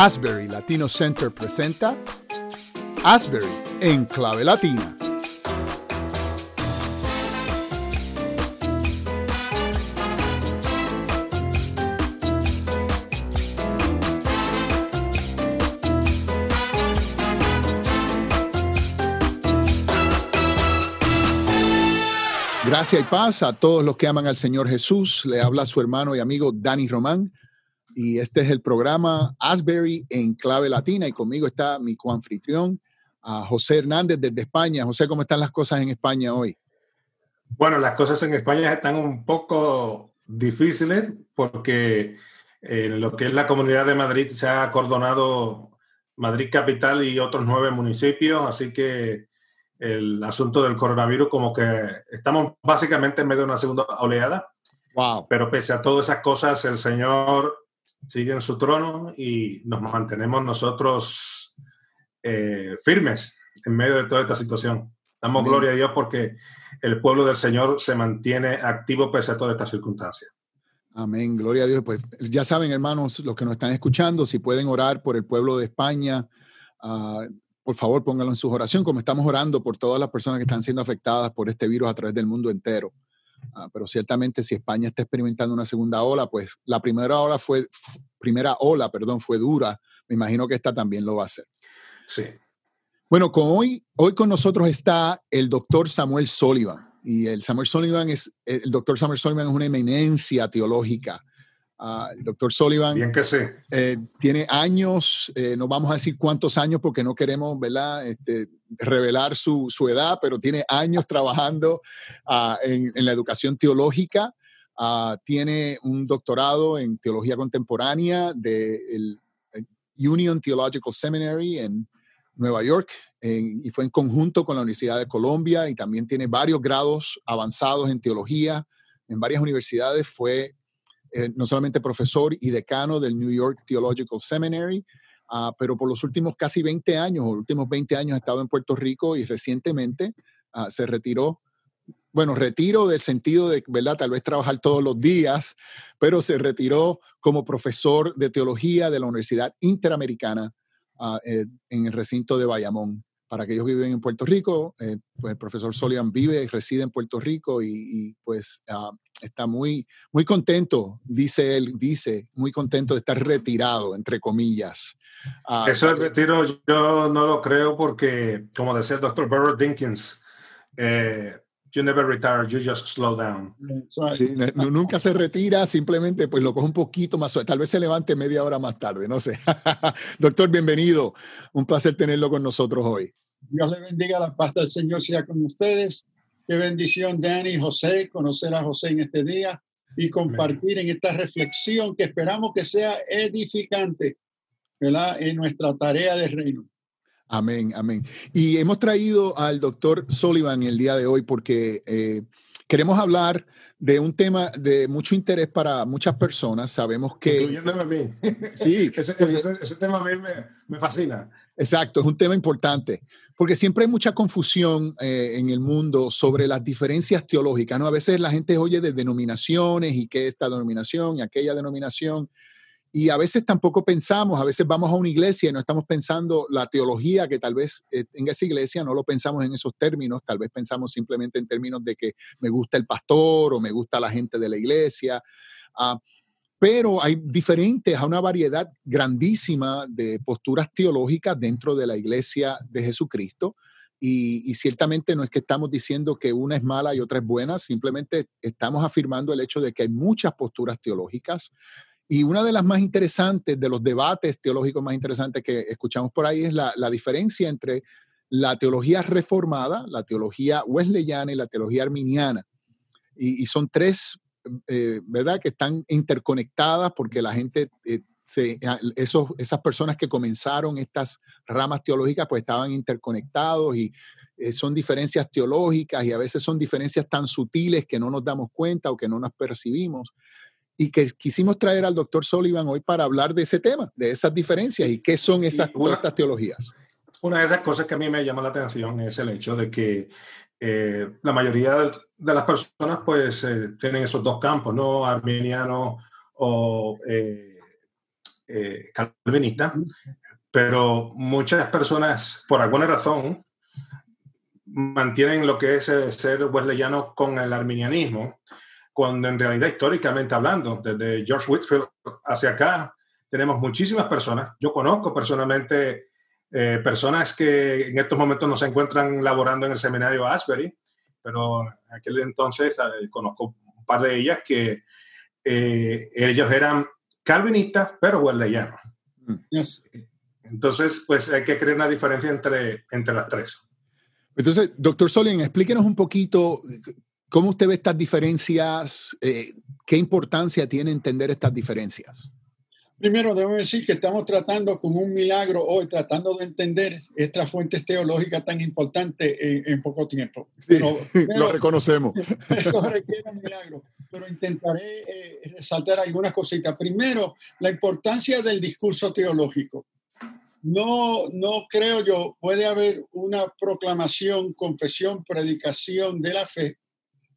Asbury Latino Center presenta Asbury en clave latina. Gracias y paz a todos los que aman al Señor Jesús. Le habla su hermano y amigo Dani Román y este es el programa Asbury en clave latina y conmigo está mi coanfitrión, José Hernández desde España. José, ¿cómo están las cosas en España hoy? Bueno, las cosas en España están un poco difíciles porque en eh, lo que es la comunidad de Madrid se ha acordonado Madrid capital y otros nueve municipios, así que el asunto del coronavirus como que estamos básicamente en medio de una segunda oleada. Wow. Pero pese a todas esas cosas, el Señor sigue en su trono y nos mantenemos nosotros eh, firmes en medio de toda esta situación. Damos gloria a Dios porque el pueblo del Señor se mantiene activo pese a todas estas circunstancias. Amén, gloria a Dios. Pues ya saben, hermanos, los que nos están escuchando, si pueden orar por el pueblo de España, uh, por favor pónganlo en su oración, como estamos orando por todas las personas que están siendo afectadas por este virus a través del mundo entero. Ah, pero ciertamente si España está experimentando una segunda ola, pues la primera ola fue, primera ola, perdón, fue dura. Me imagino que esta también lo va a hacer. Sí. Bueno, con hoy, hoy con nosotros está el doctor Samuel Sullivan. Y el Samuel Sullivan es, el doctor Samuel Sullivan es una eminencia teológica. El doctor Sullivan Bien que sé. Eh, tiene años, eh, no vamos a decir cuántos años porque no queremos ¿verdad? Este, revelar su, su, edad, pero tiene años trabajando ah, en, en, la educación teológica. Ah, tiene un doctorado en teología contemporánea del de Union Theological Seminary en Nueva York y fue en conjunto con la Universidad de Colombia y también tiene varios grados avanzados en teología en varias universidades. Fue eh, no solamente profesor y decano del New York Theological Seminary, uh, pero por los últimos casi 20 años, o últimos 20 años ha estado en Puerto Rico y recientemente uh, se retiró. Bueno, retiro del sentido de, ¿verdad? Tal vez trabajar todos los días, pero se retiró como profesor de teología de la Universidad Interamericana uh, eh, en el recinto de Bayamón para aquellos que viven en Puerto Rico, eh, pues el profesor Solian vive y reside en Puerto Rico y, pues está muy, muy contento, dice él, dice, muy contento de estar retirado, entre comillas. Uh, Eso del retiro yo no lo creo porque, como decía el doctor Burrow Dinkins, eh, you never retire, you just slow down. Sí, no, nunca se retira, simplemente pues lo coge un poquito más suave. Tal vez se levante media hora más tarde, no sé. doctor, bienvenido. Un placer tenerlo con nosotros hoy. Dios le bendiga, la paz del Señor sea con ustedes. Qué bendición, Dani y José, conocer a José en este día y compartir en esta reflexión que esperamos que sea edificante ¿verdad? en nuestra tarea de reino. Amén, amén. Y hemos traído al doctor Sullivan el día de hoy porque eh, queremos hablar de un tema de mucho interés para muchas personas. Sabemos que... Incluyéndome a mí. Sí. ese, ese, ese, tema a mí me, me fascina. Exacto, es un tema importante, porque siempre hay mucha confusión eh, en el mundo sobre las diferencias teológicas, ¿no? A veces la gente oye de denominaciones y qué esta denominación y aquella denominación, y a veces tampoco pensamos, a veces vamos a una iglesia y no estamos pensando la teología que tal vez eh, en esa iglesia no lo pensamos en esos términos, tal vez pensamos simplemente en términos de que me gusta el pastor o me gusta la gente de la iglesia. Uh, pero hay diferentes, a una variedad grandísima de posturas teológicas dentro de la iglesia de Jesucristo. Y, ciertamente no es que estamos diciendo que una es mala y otra es buena, simplemente estamos afirmando el hecho de que hay muchas posturas teológicas. Y una de las más interesantes, de los debates teológicos más interesantes que escuchamos por ahí es la, la diferencia entre la teología reformada, la teología wesleyana y la teología arminiana. Y, y son tres eh, ¿verdad? Que están interconectadas porque la gente, eh, se, esos, esas personas que comenzaron estas ramas teológicas, pues estaban interconectados y eh, son diferencias teológicas y a veces son diferencias tan sutiles que no nos damos cuenta o que no nos percibimos. Y que quisimos traer al doctor Sullivan hoy para hablar de ese tema, de esas diferencias y qué son esas una, teologías. Una de esas cosas que a mí me llama la atención es el hecho de que eh, la mayoría de las personas pues eh, tienen esos dos campos, ¿no? Arminiano o eh, eh, calvinista, pero muchas personas, por alguna razón, mantienen lo que es ser wesleyano con el arminianismo, cuando en realidad históricamente hablando, desde George Whitfield hacia acá, tenemos muchísimas personas. Yo conozco personalmente eh, personas que en estos momentos no se encuentran laborando en el seminario Asbury, pero en aquel entonces eh, conozco un par de ellas que eh, ellos eran calvinistas, pero wesleyanos. Mm. Entonces, pues hay que crear una diferencia entre, entre las tres. Entonces, doctor Solien, explíquenos un poquito cómo usted ve estas diferencias, qué importancia tiene entender estas diferencias. Primero, debo decir que estamos tratando con un milagro hoy, tratando de entender estas fuentes teológicas tan importantes en, poco tiempo. lo reconocemos. Eso requiere un milagro, pero intentaré eh, resaltar algunas cositas. Primero, la importancia del discurso teológico. No, no creo yo, puede haber una proclamación, confesión, predicación de la fe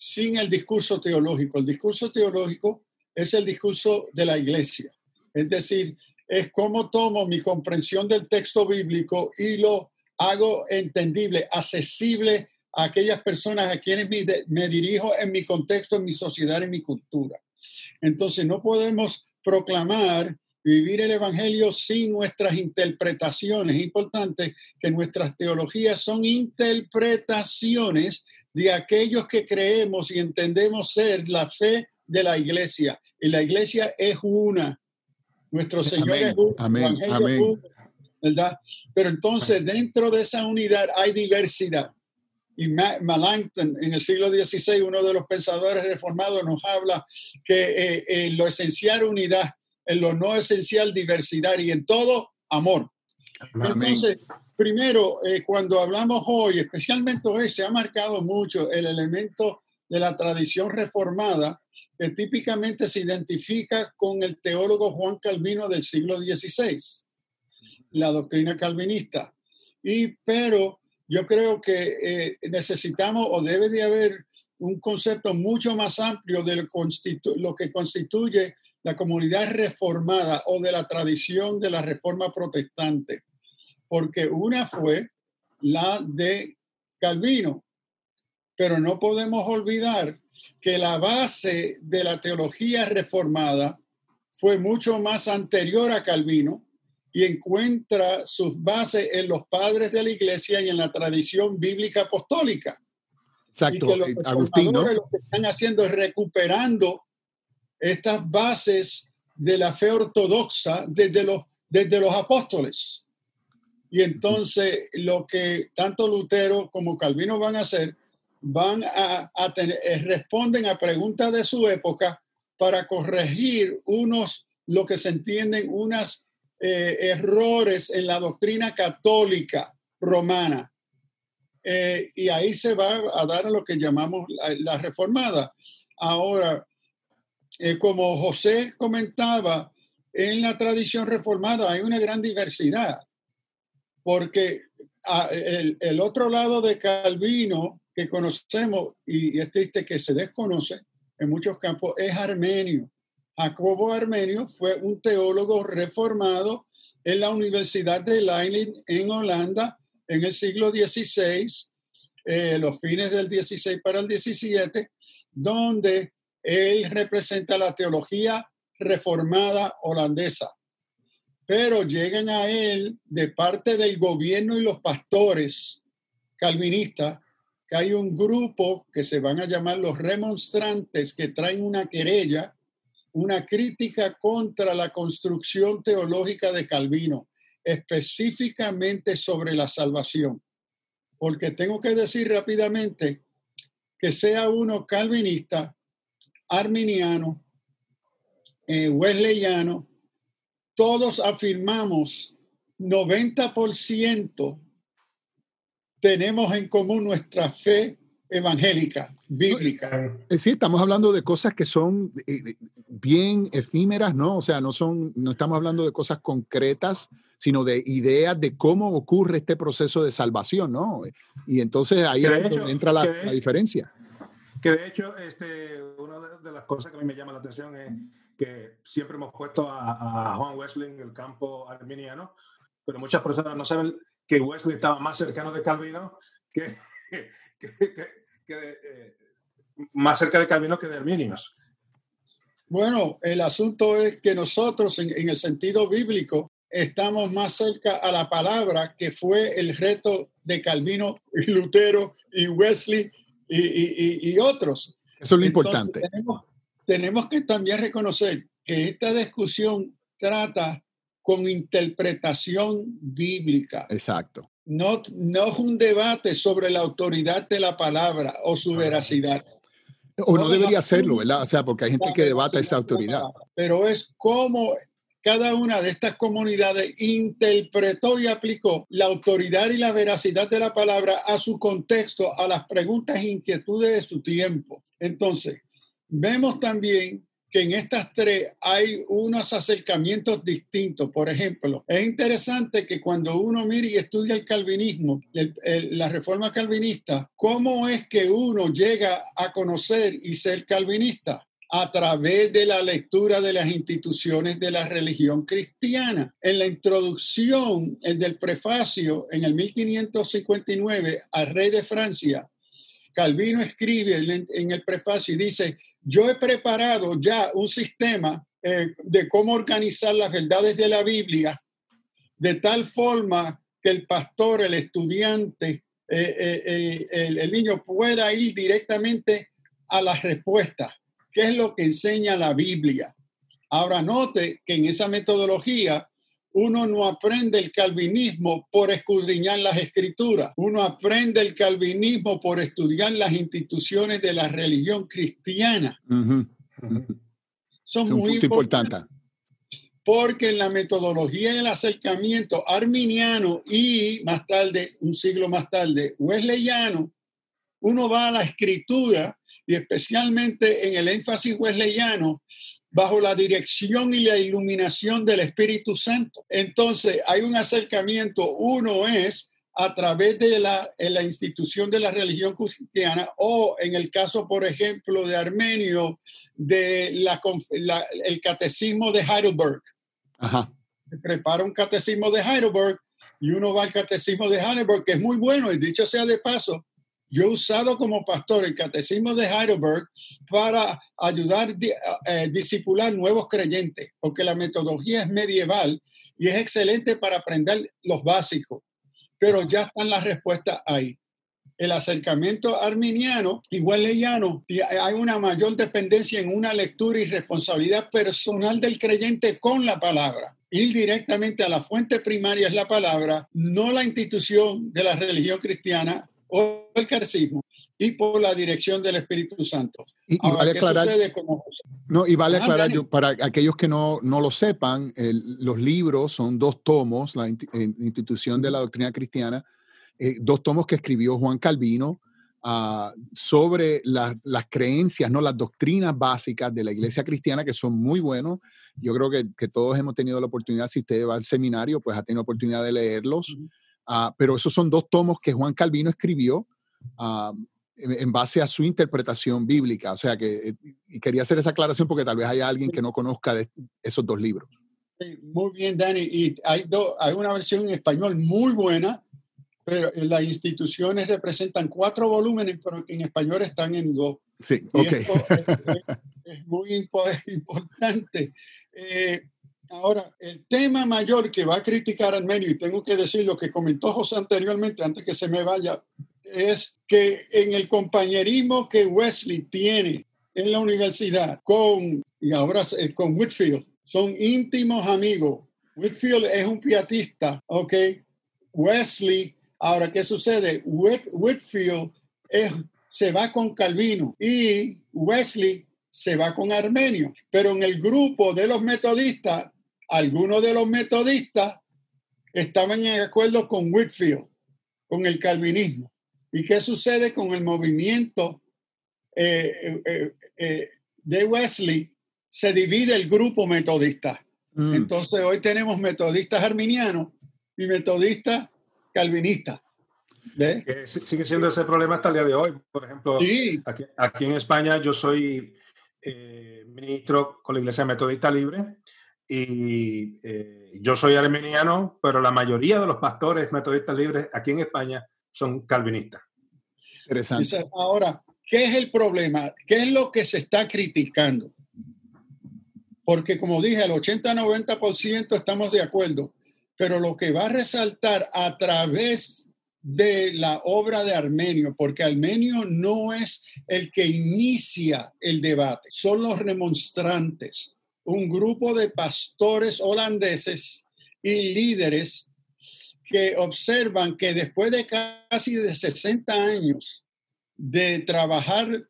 sin el discurso teológico. El discurso teológico es el discurso de la iglesia es decir, es cómo tomo mi comprensión del texto bíblico y lo hago entendible, accesible a aquellas personas a quienes me, dirijo en mi contexto, en mi sociedad, en mi cultura. Entonces, no podemos proclamar vivir el Evangelio sin nuestras interpretaciones. Es importante que nuestras teologías son interpretaciones de aquellos que creemos y entendemos ser la fe de la iglesia. Y la iglesia es una. Nuestro Señor es amén, amén. ¿verdad? Pero entonces dentro de esa unidad hay diversidad. Y Melanchthon en el siglo XVI, uno de los pensadores reformados, nos habla que eh, en lo esencial unidad, en lo no esencial diversidad y en todo amor. Entonces, primero, eh, cuando hablamos hoy, especialmente hoy, se ha marcado mucho el elemento de la tradición reformada que típicamente se identifica con el teólogo Juan Calvino del siglo XVI, la doctrina calvinista. Y, pero yo creo que eh, necesitamos o debe de haber un concepto mucho más amplio de lo que constituye la comunidad reformada o de la tradición de la reforma protestante, porque una fue la de Calvino, pero no podemos olvidar que la base de la teología reformada fue mucho más anterior a Calvino y encuentra sus bases en los padres de la iglesia y en la tradición bíblica apostólica. Exacto, y que Agustín, Lo que están haciendo es recuperando estas bases de la fe ortodoxa desde los, desde los apóstoles. Y entonces lo que tanto Lutero como Calvino van a hacer van a, tener, eh, responden a preguntas de su época para corregir unos, lo que se entienden, unos eh, errores en la doctrina católica romana. Eh, y ahí se va a dar a lo que llamamos la, reformada. Ahora, como José comentaba, en la tradición reformada hay una gran diversidad, porque ah, el otro lado de Calvino que conocemos, y es triste que se desconoce en muchos campos, es Armenio. Jacobo Armenio fue un teólogo reformado en la Universidad de Leiden en Holanda en el siglo XVI, eh, los fines del XVI para el XVII, donde él representa la teología reformada holandesa. Pero llegan a él de parte del gobierno y los pastores calvinistas que hay un grupo que se van a llamar los remonstrantes que traen una querella, una crítica contra la construcción teológica de Calvino, específicamente sobre la salvación. Porque tengo que decir rápidamente que sea uno calvinista, arminiano, eh, wesleyano, todos afirmamos 90% tenemos en común nuestra fe evangélica, bíblica. Eh, sí, estamos hablando de cosas que son eh, bien efímeras, ¿no? O sea, no son, no estamos hablando de cosas concretas, sino de ideas de cómo ocurre este proceso de salvación, ¿no? Y entonces ahí entra la, diferencia. Que de hecho, este, una de las cosas que a mí me llama la atención es que siempre hemos puesto a, Juan Wesley en el campo arminiano, pero muchas personas no saben que Wesley estaba más cercano de Calvino que, eh, más cerca de Calvino que de Arminios. Bueno, el asunto es que nosotros, en, el sentido bíblico, estamos más cerca a la palabra que fue el reto de Calvino y Lutero y Wesley y, otros. Eso es lo importante. Tenemos, tenemos que también reconocer que esta discusión trata con interpretación bíblica. Exacto. No, no es un debate sobre la autoridad de la palabra o su veracidad. O no debería hacerlo, ¿verdad? O sea, porque hay gente que debata esa autoridad. Pero es como cada una de estas comunidades interpretó y aplicó la autoridad y la veracidad de la palabra a su contexto, a las preguntas e inquietudes de su tiempo. Entonces, vemos también que en estas tres hay unos acercamientos distintos. Por ejemplo, es interesante que cuando uno mira y estudia el calvinismo, la reforma calvinista, ¿cómo es que uno llega a conocer y ser calvinista? a través de la lectura de las instituciones de la religión cristiana. En la introducción en del prefacio, en el 1559, al rey de Francia, Calvino escribe en el prefacio y dice, yo he preparado ya un sistema eh, de cómo organizar las verdades de la Biblia de tal forma que el pastor, el estudiante, eh, eh, el, el, niño pueda ir directamente a las respuestas. ¿Qué es lo que enseña la Biblia? Ahora note que en esa metodología uno no aprende el calvinismo por escudriñar las escrituras, uno aprende el calvinismo por estudiar las instituciones de la religión cristiana. Son muy importantes. porque en la metodología del acercamiento arminiano y más tarde, un siglo más tarde, wesleyano, uno va a la escritura y especialmente en el énfasis wesleyano, bajo la dirección y la iluminación del Espíritu Santo. Entonces, hay un acercamiento. Uno es a través de la, la institución de la religión cristiana o en el caso, por ejemplo, de Armenio, de la, el catecismo de Heidelberg. Ajá. Se prepara un catecismo de Heidelberg y uno va al catecismo de Heidelberg, que es muy bueno, y dicho sea de paso, yo he usado como pastor el catecismo de Heidelberg para ayudar a eh, eh, discipular nuevos creyentes, porque la metodología es medieval y es excelente para aprender los básicos, pero ya están las respuestas ahí. El acercamiento arminiano, igual leyano, hay una mayor dependencia en una lectura y responsabilidad personal del creyente con la palabra ir directamente a la fuente primaria es la palabra, no la institución de la religión cristiana, o el carcismo y por la dirección del Espíritu Santo. Y, vale aclarar, no, y vale aclarar para aquellos que no, no lo sepan, los libros son dos tomos, la institución de la doctrina cristiana, eh, dos tomos que escribió Juan Calvino ah, sobre las creencias, no las doctrinas básicas de la iglesia cristiana, que son muy buenos. Yo creo que, que todos hemos tenido la oportunidad, si usted va al seminario, pues ha tenido oportunidad de leerlos. Ah, pero esos son dos tomos que Juan Calvino escribió ah, en, base a su interpretación bíblica. O sea que eh, y quería hacer esa aclaración porque tal vez haya alguien que no conozca de esos dos libros. muy bien, Dani. Y hay, hay una versión en español muy buena, pero las instituciones representan cuatro volúmenes, pero en español están en dos. Sí, ok. Es, muy importante. Eh, Ahora, el tema mayor que va a criticar Armenio, y tengo que decir lo que comentó José anteriormente, antes que se me vaya, es que en el compañerismo que Wesley tiene en la universidad con, y ahora con Whitfield, son íntimos amigos. Whitfield es un piatista, ¿ok? Wesley, ahora, ¿qué sucede? Whitfield es, se va con Calvino y Wesley se va con Armenio, pero en el grupo de los metodistas algunos de los metodistas estaban en acuerdo con Whitfield, con el calvinismo. ¿Y qué sucede con el movimiento eh, eh, eh, de Wesley? Se divide el grupo metodista. Mm. Entonces hoy tenemos metodistas arminianos y metodistas calvinistas. sigue siendo ese problema hasta el día de hoy. Por ejemplo, aquí, aquí, en España yo soy eh, ministro con la Iglesia Metodista Libre y eh, yo soy armeniano, pero la mayoría de los pastores metodistas libres aquí en España son calvinistas. Interesante. Ahora, ¿qué es el problema? ¿Qué es lo que se está criticando? Porque como dije, el 80-90% estamos de acuerdo, pero lo que va a resaltar a través de la obra de Armenio, porque Armenio no es el que inicia el debate, son los remonstrantes, un grupo de pastores holandeses y líderes que observan que después de casi de 60 años de trabajar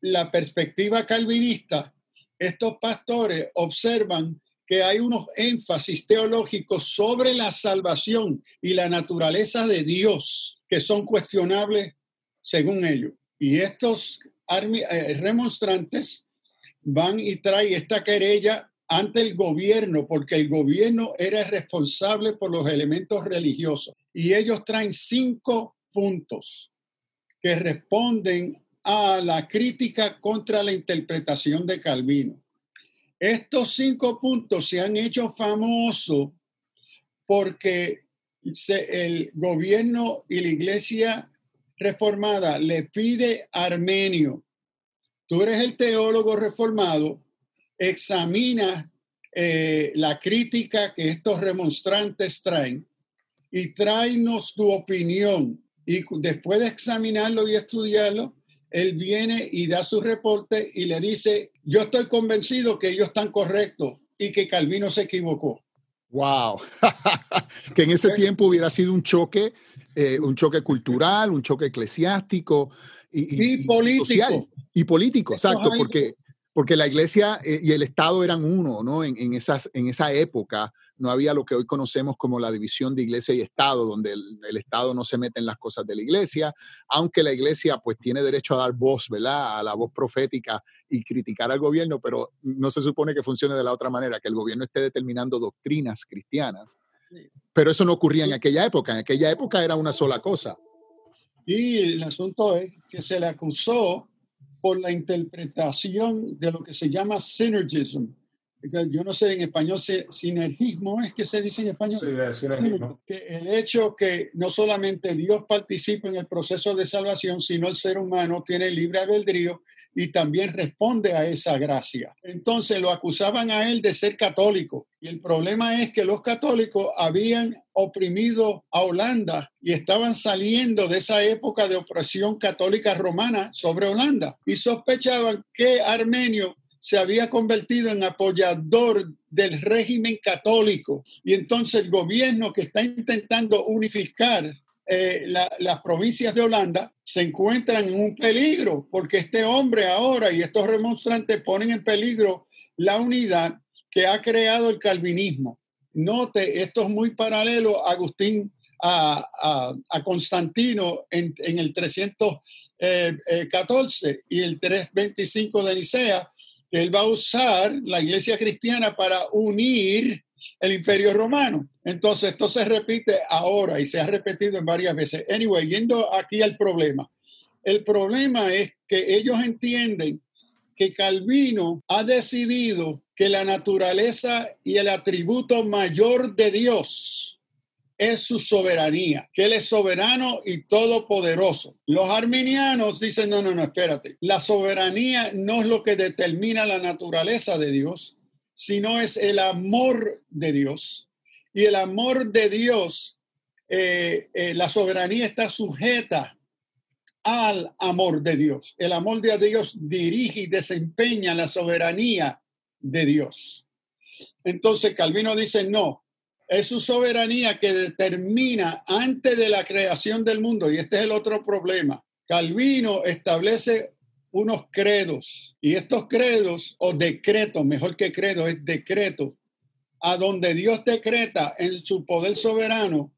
la perspectiva calvinista, estos pastores observan que hay unos énfasis teológicos sobre la salvación y la naturaleza de Dios que son cuestionables según ellos. Y estos eh, remonstrantes van y traen esta querella ante el gobierno, porque el gobierno era responsable por los elementos religiosos. Y ellos traen cinco puntos que responden a la crítica contra la interpretación de Calvino. Estos cinco puntos se han hecho famosos porque el gobierno y la iglesia reformada le pide Armenio, tú eres el teólogo reformado, examina eh, la crítica que estos remonstrantes traen y tráenos tu opinión. Y después de examinarlo y estudiarlo, él viene y da su reporte y le dice, yo estoy convencido que ellos están correctos y que Calvino se equivocó. Wow, que en ese tiempo hubiera sido un choque, eh, un choque cultural, un choque eclesiástico y, político. y político, exacto, porque, porque la iglesia eh, y el Estado eran uno, ¿no? En, esas, en esa época no había lo que hoy conocemos como la división de iglesia y Estado, donde el, Estado no se mete en las cosas de la iglesia, aunque la iglesia pues tiene derecho a dar voz, ¿verdad? A la voz profética y criticar al gobierno, pero no se supone que funcione de la otra manera, que el gobierno esté determinando doctrinas cristianas. Pero eso no ocurría en aquella época, en aquella época era una sola cosa. Y el asunto es que se le acusó por la interpretación de lo que se llama synergism, yo no sé en español, sinergismo es que se dice en español. Sí, Que el hecho que no solamente Dios participa en el proceso de salvación, sino el ser humano tiene libre albedrío y también responde a esa gracia. Entonces lo acusaban a él de ser católico y el problema es que los católicos habían oprimido a Holanda y estaban saliendo de esa época de opresión católica romana sobre Holanda y sospechaban que Armenio se había convertido en apoyador del régimen católico. Y entonces el gobierno que está intentando unificar eh, las provincias de Holanda se encuentran en un peligro, porque este hombre ahora y estos remonstrantes ponen en peligro la unidad que ha creado el calvinismo. Note, esto es muy paralelo a Agustín, a, Constantino en, el 314 eh, eh, y el 325 de Nicea, él va a usar la iglesia cristiana para unir el imperio romano. Entonces, esto se repite ahora y se ha repetido en varias veces. Anyway, yendo aquí al problema. El problema es que ellos entienden que Calvino ha decidido que la naturaleza y el atributo mayor de Dios es su soberanía, que Él es soberano y todopoderoso. Los arminianos dicen, no, no, no, espérate, la soberanía no es lo que determina la naturaleza de Dios, sino es el amor de Dios. Y el amor de Dios, eh, eh, la soberanía está sujeta al amor de Dios. El amor de Dios dirige y desempeña la soberanía de Dios. Entonces Calvino dice, no, es su soberanía que determina antes de la creación del mundo, y este es el otro problema. Calvino establece unos credos, y estos credos, o decretos, mejor que credo, es decreto, a donde Dios decreta en su poder soberano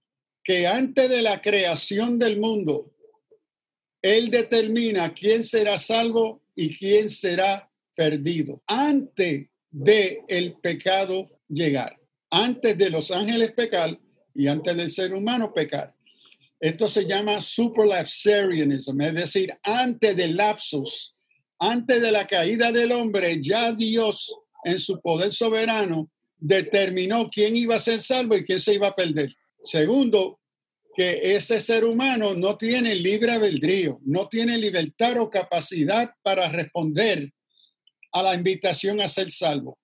que antes de la creación del mundo, Él determina quién será salvo y quién será perdido, antes de el pecado llegar antes de los ángeles pecar y antes del ser humano pecar. Esto se llama superlapsarianism, es decir, antes del lapsus Antes de la caída del hombre, ya Dios, en su poder soberano, determinó quién iba a ser salvo y quién se iba a perder. Segundo, que ese ser humano no tiene libre albedrío, no tiene libertad o capacidad para responder a la invitación a ser salvo.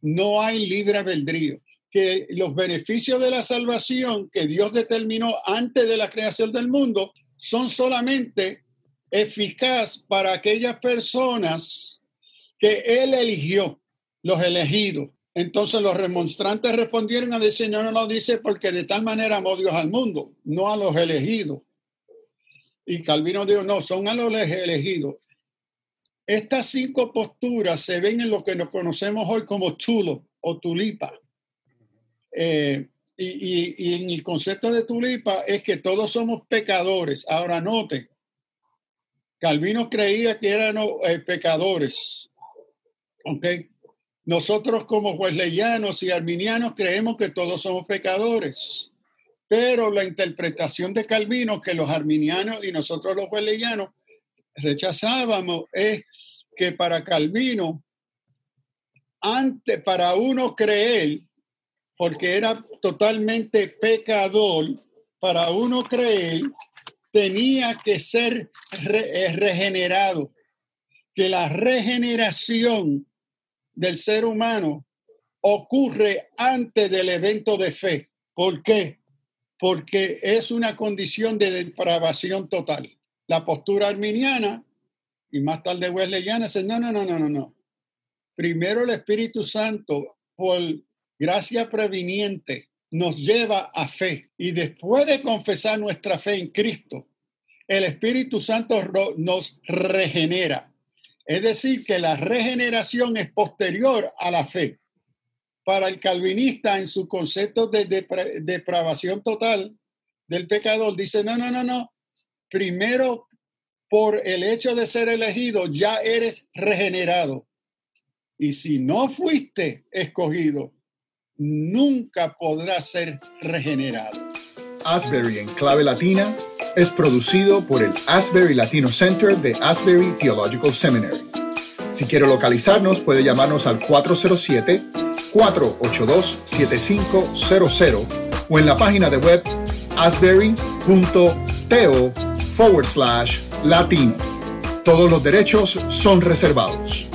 No hay libre albedrío. Que los beneficios de la salvación que Dios determinó antes de la creación del mundo son solamente eficaz para aquellas personas que Él eligió, los elegidos. Entonces los remonstrantes respondieron a decir, no, no, no, dice porque de tal manera amó Dios al mundo, no a los elegidos. Y Calvino dijo, no, son a los elegidos. Estas cinco posturas se ven en lo que nos conocemos hoy como tulo o tulipa. Eh, y, y, en el concepto de tulipa es que todos somos pecadores. Ahora noten, Calvino creía que eran eh, pecadores. ¿Ok? Nosotros como wesleyanos y arminianos creemos que todos somos pecadores, pero la interpretación de Calvino que los arminianos y nosotros los wesleyanos rechazábamos es que para Calvino, antes, para uno creer, porque era totalmente pecador, para uno creer, tenía que ser eh, regenerado, que la regeneración del ser humano ocurre antes del evento de fe. ¿Por qué? Porque es una condición de depravación total. La postura arminiana y más tarde wesleyana dice, no, no, no, no, no, no. Primero el Espíritu Santo, por gracia previniente, nos lleva a fe. Y después de confesar nuestra fe en Cristo, el Espíritu Santo nos regenera. Es decir, que la regeneración es posterior a la fe. Para el calvinista, en su concepto de depravación total del pecador, dice, no, no, no, no. Primero, por el hecho de ser elegido, ya eres regenerado. Y si no fuiste escogido, nunca podrás ser regenerado. Asbury en clave latina es producido por el Asbury Latino Center de Asbury Theological Seminary. Si quiere localizarnos, puede llamarnos al 407-482-7500 o en la página de web asbury.to forward slash latino. Todos los derechos son reservados.